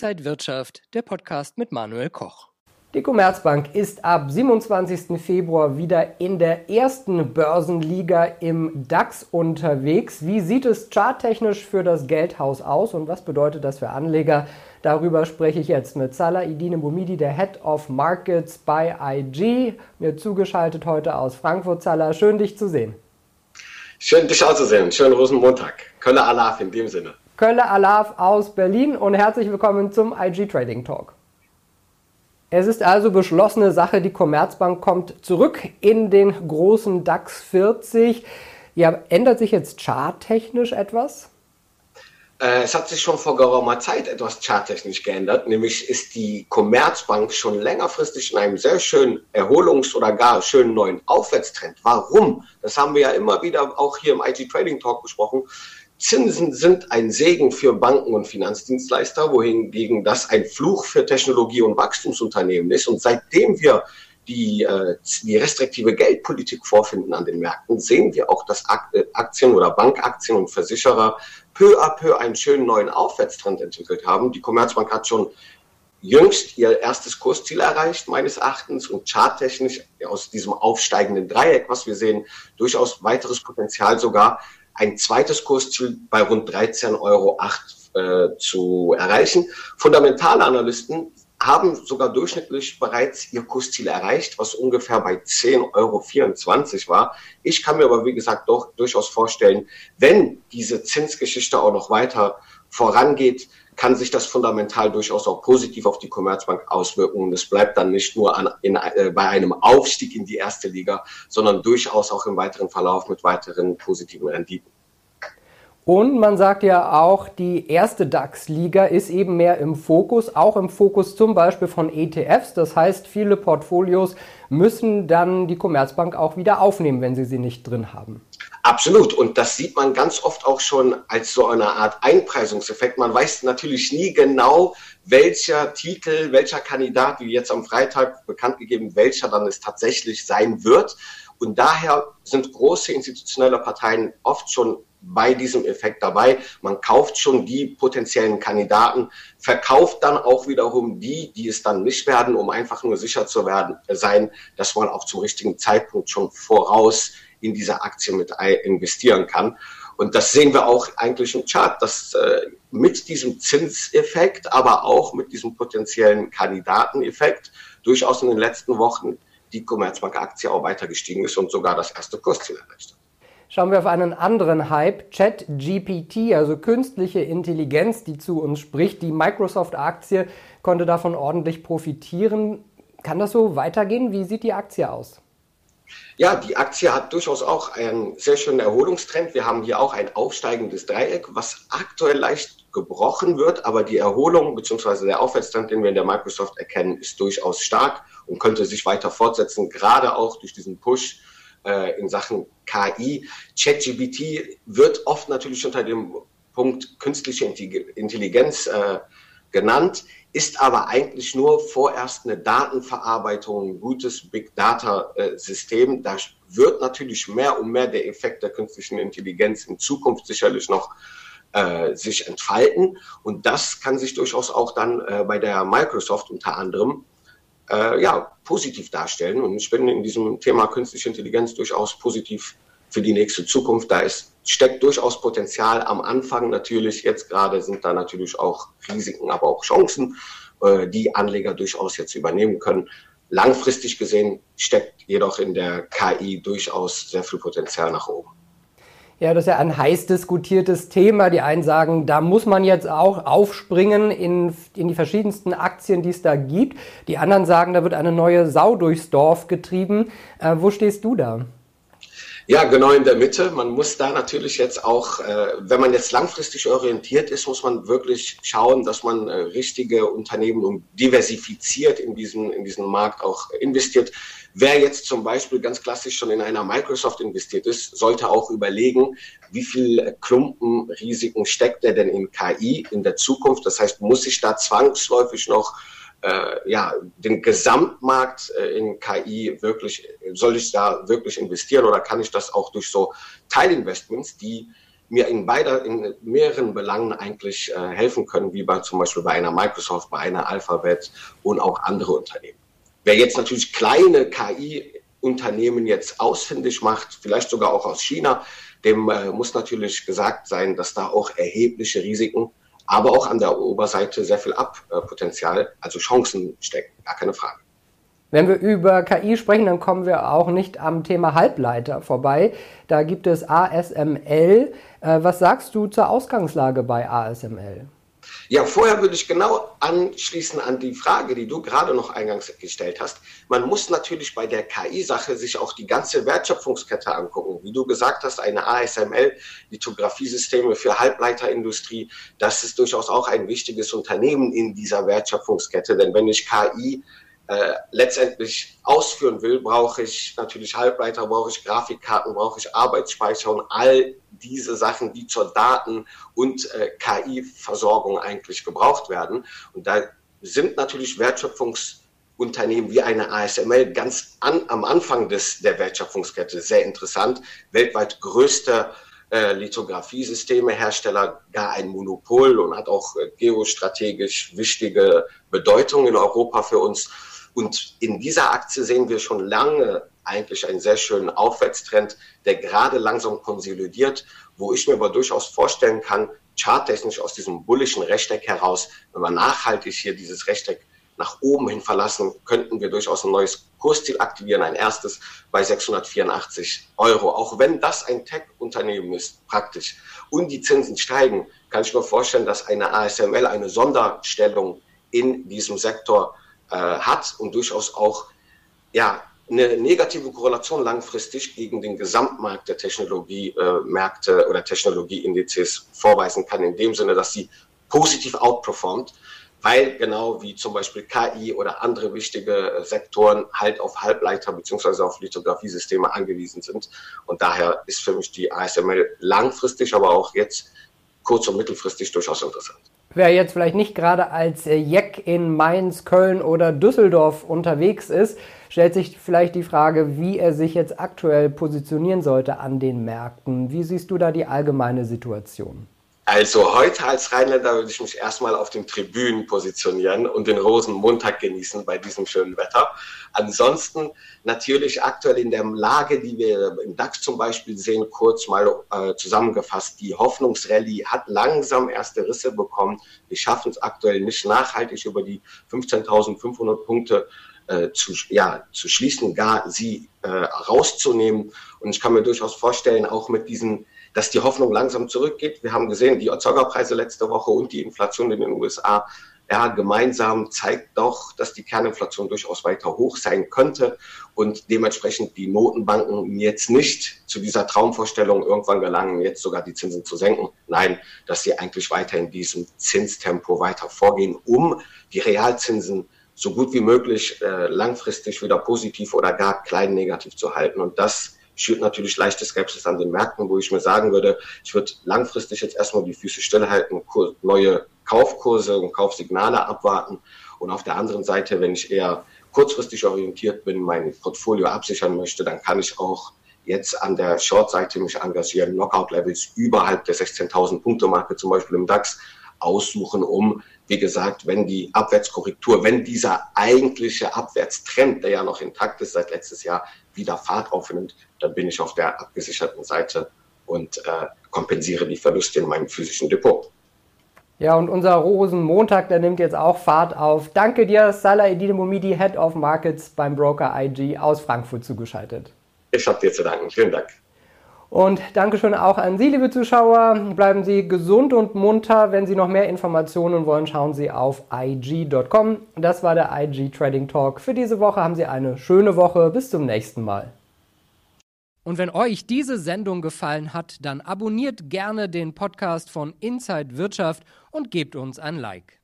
Inside Wirtschaft, der Podcast mit Manuel Koch. Die Commerzbank ist ab 27. Februar wieder in der ersten Börsenliga im DAX unterwegs. Wie sieht es charttechnisch für das Geldhaus aus und was bedeutet das für Anleger? Darüber spreche ich jetzt mit Salah Idine Bumidi, der Head of Markets bei IG. Mir zugeschaltet heute aus Frankfurt. Salah, schön dich zu sehen. Schön dich auch zu sehen. Schönen Rosenmontag. Kölle Alaf in dem Sinne. Kölle Alaf aus Berlin und herzlich willkommen zum IG Trading Talk. Es ist also beschlossene Sache, die Commerzbank kommt zurück in den großen DAX 40. Ja, ändert sich jetzt charttechnisch etwas? Äh, es hat sich schon vor geraumer Zeit etwas charttechnisch geändert, nämlich ist die Commerzbank schon längerfristig in einem sehr schönen Erholungs- oder gar schönen neuen Aufwärtstrend. Warum? Das haben wir ja immer wieder auch hier im IT Trading Talk besprochen. Zinsen sind ein Segen für Banken und Finanzdienstleister, wohingegen das ein Fluch für Technologie- und Wachstumsunternehmen ist. Und seitdem wir die, äh, die restriktive Geldpolitik vorfinden an den Märkten, sehen wir auch, dass äh, Aktien oder Bankaktien und Versicherer peu à peu einen schönen neuen Aufwärtstrend entwickelt haben. Die Commerzbank hat schon jüngst ihr erstes Kursziel erreicht, meines Erachtens, und charttechnisch aus diesem aufsteigenden Dreieck, was wir sehen, durchaus weiteres Potenzial sogar ein zweites Kursziel bei rund 13,08 Euro äh, zu erreichen. Fundamentale Analysten haben sogar durchschnittlich bereits ihr Kursziel erreicht, was ungefähr bei 10,24 Euro war. Ich kann mir aber, wie gesagt, doch durchaus vorstellen, wenn diese Zinsgeschichte auch noch weiter vorangeht, kann sich das fundamental durchaus auch positiv auf die Commerzbank auswirken. Und es bleibt dann nicht nur an, in, äh, bei einem Aufstieg in die erste Liga, sondern durchaus auch im weiteren Verlauf mit weiteren positiven Renditen. Und man sagt ja auch, die erste DAX-Liga ist eben mehr im Fokus, auch im Fokus zum Beispiel von ETFs. Das heißt, viele Portfolios müssen dann die Commerzbank auch wieder aufnehmen, wenn sie sie nicht drin haben. Absolut. Und das sieht man ganz oft auch schon als so eine Art Einpreisungseffekt. Man weiß natürlich nie genau, welcher Titel, welcher Kandidat, wie jetzt am Freitag bekannt gegeben, welcher dann es tatsächlich sein wird. Und daher sind große institutionelle Parteien oft schon bei diesem Effekt dabei. Man kauft schon die potenziellen Kandidaten, verkauft dann auch wiederum die, die es dann nicht werden, um einfach nur sicher zu werden, sein, dass man auch zum richtigen Zeitpunkt schon voraus in diese Aktie mit investieren kann. Und das sehen wir auch eigentlich im Chart, dass äh, mit diesem Zinseffekt, aber auch mit diesem potenziellen Kandidateneffekt durchaus in den letzten Wochen die Commerzbank-Aktie auch weiter gestiegen ist und sogar das erste Kursziel erreicht hat. Schauen wir auf einen anderen Hype, ChatGPT, also künstliche Intelligenz, die zu uns spricht. Die Microsoft-Aktie konnte davon ordentlich profitieren. Kann das so weitergehen? Wie sieht die Aktie aus? Ja, die Aktie hat durchaus auch einen sehr schönen Erholungstrend. Wir haben hier auch ein aufsteigendes Dreieck, was aktuell leicht gebrochen wird, aber die Erholung bzw. der Aufwärtstrend, den wir in der Microsoft erkennen, ist durchaus stark und könnte sich weiter fortsetzen, gerade auch durch diesen Push äh, in Sachen KI. ChatGPT wird oft natürlich unter dem Punkt künstliche Intelligenz äh, genannt, ist aber eigentlich nur vorerst eine Datenverarbeitung, ein gutes Big Data äh. Da wird natürlich mehr und mehr der Effekt der künstlichen Intelligenz in Zukunft sicherlich noch äh, sich entfalten. Und das kann sich durchaus auch dann äh, bei der Microsoft unter anderem äh, ja, positiv darstellen. Und ich bin in diesem Thema künstliche Intelligenz durchaus positiv für die nächste Zukunft. Da ist, steckt durchaus Potenzial am Anfang natürlich. Jetzt gerade sind da natürlich auch Risiken, aber auch Chancen, äh, die Anleger durchaus jetzt übernehmen können. Langfristig gesehen steckt jedoch in der KI durchaus sehr viel Potenzial nach oben. Ja, das ist ja ein heiß diskutiertes Thema. Die einen sagen, da muss man jetzt auch aufspringen in, in die verschiedensten Aktien, die es da gibt. Die anderen sagen, da wird eine neue Sau durchs Dorf getrieben. Äh, wo stehst du da? Ja, genau in der Mitte. Man muss da natürlich jetzt auch, äh, wenn man jetzt langfristig orientiert ist, muss man wirklich schauen, dass man äh, richtige Unternehmen und diversifiziert in diesen, in diesen Markt auch investiert. Wer jetzt zum Beispiel ganz klassisch schon in einer Microsoft investiert ist, sollte auch überlegen, wie viel Klumpenrisiken steckt er denn in KI in der Zukunft. Das heißt, muss ich da zwangsläufig noch äh, ja, den Gesamtmarkt äh, in KI wirklich, soll ich da wirklich investieren oder kann ich das auch durch so Teilinvestments, die mir in beider, in mehreren Belangen eigentlich äh, helfen können, wie bei zum Beispiel bei einer Microsoft, bei einer Alphabet und auch andere Unternehmen. Wer jetzt natürlich kleine KI-Unternehmen jetzt ausfindig macht, vielleicht sogar auch aus China, dem äh, muss natürlich gesagt sein, dass da auch erhebliche Risiken, aber auch an der Oberseite sehr viel Abpotenzial, also Chancen stecken, gar keine Frage. Wenn wir über KI sprechen, dann kommen wir auch nicht am Thema Halbleiter vorbei. Da gibt es ASML. Äh, was sagst du zur Ausgangslage bei ASML? Ja, vorher würde ich genau anschließen an die Frage, die du gerade noch eingangs gestellt hast. Man muss natürlich bei der KI-Sache sich auch die ganze Wertschöpfungskette angucken. Wie du gesagt hast, eine ASML, Lithografiesysteme für Halbleiterindustrie, das ist durchaus auch ein wichtiges Unternehmen in dieser Wertschöpfungskette. Denn wenn ich KI äh, letztendlich ausführen will, brauche ich natürlich Halbleiter, brauche ich Grafikkarten, brauche ich Arbeitsspeicher und all diese Sachen, die zur Daten- und äh, KI-Versorgung eigentlich gebraucht werden. Und da sind natürlich Wertschöpfungsunternehmen wie eine ASML ganz an, am Anfang des, der Wertschöpfungskette sehr interessant. Weltweit größter äh, Lithografiesysteme, Hersteller gar ein Monopol und hat auch äh, geostrategisch wichtige Bedeutung in Europa für uns. Und in dieser Aktie sehen wir schon lange eigentlich einen sehr schönen Aufwärtstrend, der gerade langsam konsolidiert, wo ich mir aber durchaus vorstellen kann, charttechnisch aus diesem bullischen Rechteck heraus, wenn wir nachhaltig hier dieses Rechteck nach oben hin verlassen, könnten wir durchaus ein neues Kursziel aktivieren, ein erstes bei 684 Euro. Auch wenn das ein Tech-Unternehmen ist, praktisch, und die Zinsen steigen, kann ich mir vorstellen, dass eine ASML eine Sonderstellung in diesem Sektor äh, hat und durchaus auch ja, eine negative Korrelation langfristig gegen den Gesamtmarkt der Technologiemärkte äh, oder Technologieindizes vorweisen kann, in dem Sinne, dass sie positiv outperformt, weil genau wie zum Beispiel KI oder andere wichtige äh, Sektoren halt auf Halbleiter beziehungsweise auf Lithografiesysteme angewiesen sind. Und daher ist für mich die ASML langfristig, aber auch jetzt kurz- und mittelfristig durchaus interessant. Wer jetzt vielleicht nicht gerade als äh, Jeck in Mainz, Köln oder Düsseldorf unterwegs ist, stellt sich vielleicht die Frage, wie er sich jetzt aktuell positionieren sollte an den Märkten. Wie siehst du da die allgemeine Situation? Also heute als Rheinländer würde ich mich erstmal auf den Tribünen positionieren und den Rosenmontag genießen bei diesem schönen Wetter. Ansonsten natürlich aktuell in der Lage, die wir im DAX zum Beispiel sehen, kurz mal äh, zusammengefasst, die Hoffnungsrallye hat langsam erste Risse bekommen. Wir schaffen es aktuell nicht nachhaltig über die 15.500 Punkte äh, zu, ja, zu schließen, gar sie äh, rauszunehmen. Und ich kann mir durchaus vorstellen, auch mit diesen dass die Hoffnung langsam zurückgeht. Wir haben gesehen, die Erzeugerpreise letzte Woche und die Inflation in den USA ja, gemeinsam zeigt doch, dass die Kerninflation durchaus weiter hoch sein könnte und dementsprechend die Notenbanken jetzt nicht zu dieser Traumvorstellung irgendwann gelangen, jetzt sogar die Zinsen zu senken. Nein, dass sie eigentlich weiter in diesem Zinstempo weiter vorgehen, um die Realzinsen so gut wie möglich äh, langfristig wieder positiv oder gar klein negativ zu halten. Und das schürt natürlich leichte Skepsis an den Märkten, wo ich mir sagen würde, ich würde langfristig jetzt erstmal die Füße stillhalten, neue Kaufkurse und Kaufsignale abwarten. Und auf der anderen Seite, wenn ich eher kurzfristig orientiert bin, mein Portfolio absichern möchte, dann kann ich auch jetzt an der Short-Seite mich engagieren, Knockout-Levels überhalb der 16.000 Punkte-Marke zum Beispiel im DAX aussuchen, um, wie gesagt, wenn die Abwärtskorrektur, wenn dieser eigentliche Abwärtstrend, der ja noch intakt ist seit letztes Jahr, wieder Fahrt aufnimmt, dann bin ich auf der abgesicherten Seite und äh, kompensiere die Verluste in meinem physischen Depot. Ja, und unser Rosenmontag, der nimmt jetzt auch Fahrt auf. Danke dir, Salah Edine Momidi, Head of Markets beim Broker IG aus Frankfurt zugeschaltet. Ich habe dir zu danken. Vielen Dank. Und Dankeschön auch an Sie, liebe Zuschauer. Bleiben Sie gesund und munter. Wenn Sie noch mehr Informationen wollen, schauen Sie auf IG.com. Das war der IG Trading Talk. Für diese Woche haben Sie eine schöne Woche. Bis zum nächsten Mal. Und wenn euch diese Sendung gefallen hat, dann abonniert gerne den Podcast von Inside Wirtschaft und gebt uns ein Like.